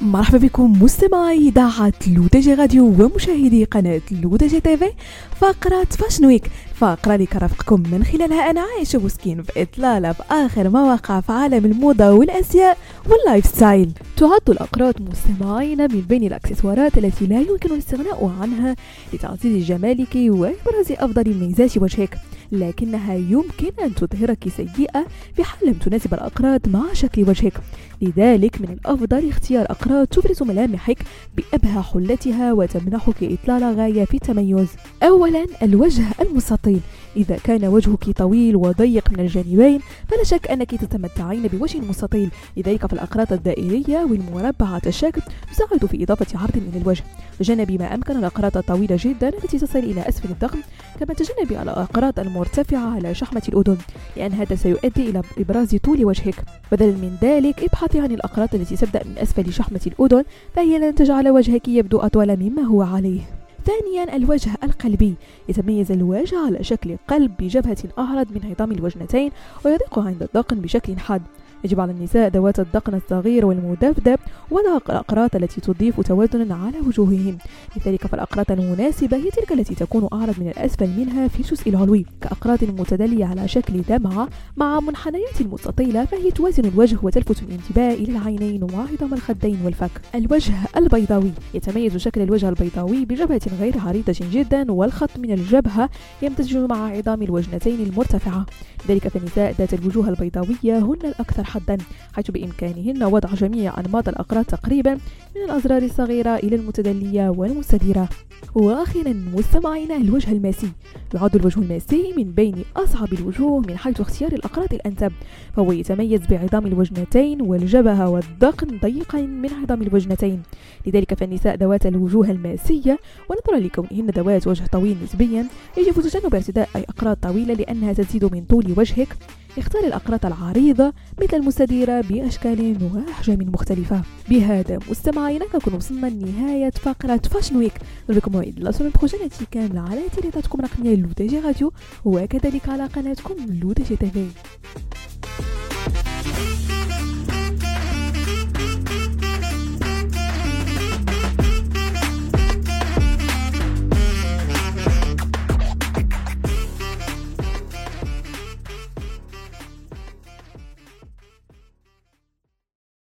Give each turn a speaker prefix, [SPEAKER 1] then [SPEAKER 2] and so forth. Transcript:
[SPEAKER 1] مرحبا بكم مستمعي إذاعة لو تي جي راديو ومشاهدي قناة لو تي جي تيفي فقرة Fashion Week فقرة اللي كرفقكم من خلالها أنا عايشة بوسكين في إطلالة في آخر ما وقع في عالم الموضة والأزياء وال lifestyle. تعد الأقراط مستمعينا من بين الأكسسوارات التي لا يمكن الاستغناء عنها لتعزيز جمالك وإبراز أفضل ميزات وجهك. لكنها يمكن أن تظهرك سيئة في حال لم تناسب الأقراط مع شكل وجهك. لذلك من الأفضل اختيار أقراط تبرز ملامحك بأبهى حلتها وتمنحك إطلالة غاية في التميز. أولا الوجه المستطيل. إذا كان وجهك طويل وضيق من الجانبين فلا شك أنك تتمتعين بوجه مستطيل. لذلك فالأقراط الدائرية والمربعة الشكل تساعد في إضافة عرض من الوجه. تجنبي ما أمكن الأقراط الطويلة جدا التي تصل إلى أسفل الضخم كما تجنبي الأقراط المرتفعة على شحمة الأذن لأن هذا سيؤدي إلى إبراز طول وجهك. بدلا من ذلك ابحثي عن الأقراط التي تبدأ من أسفل شحمة الأذن فهي لن تجعل وجهك يبدو أطول مما هو عليه. ثانيا الوجه القلبي. يتميز الوجه على شكل قلب بجبهة أعرض من عظام الوجنتين ويضيق عند الدقن بشكل حاد. يجب على النساء ذوات الدقن الصغير والمدبدب وضع الأقراط التي تضيف توازنا على وجوههم. لذلك فالأقراط المناسبة هي تلك التي تكون أعرض من الأسفل منها في الجزء العلوي كأقراط متدلية على شكل دمعة مع منحنيات مستطيلة فهي توازن الوجه وتلفت الانتباه إلى العينين وعظام الخدين والفك. الوجه البيضاوي. يتميز شكل الوجه البيضاوي بجبهة غير عريضة جدا والخط من الجبهة يمتزج مع عظام الوجنتين المرتفعة. ذلك فالنساء ذات الوجوه البيضاوية هن الأكثر حدا حيث بإمكانهن وضع جميع أنماط الأقراط تقريبا من الأزرار الصغيرة إلى المتدلية والمستديرة. وأخيرا مستمعينا الوجه الماسي. يعد الوجه الماسي من بين أصعب الوجوه من حيث اختيار الأقراط الأنسب. فهو يتميز بعظام الوجنتين والجبهة والذقن ضيقا من عظام الوجنتين. لذلك فالنساء ذوات الوجوه الماسية ونظرا لكونهن ذوات وجه طويل نسبيا يجب تجنب ارتداء أي أقراط طويلة لأنها تزيد من طول وجهك. اختار الأقراط العريضة مثل المستديرة بأشكال وأحجام مختلفة. بهذا مستمعينا كنكون وصلنا لنهاية فقرة Fashion Week نلقاكم موعد la semaine prochaine كاملة على تيليطاتكم الرقمية لو تي جي راديو وكذلك على قناتكم لو تي جي تيفي.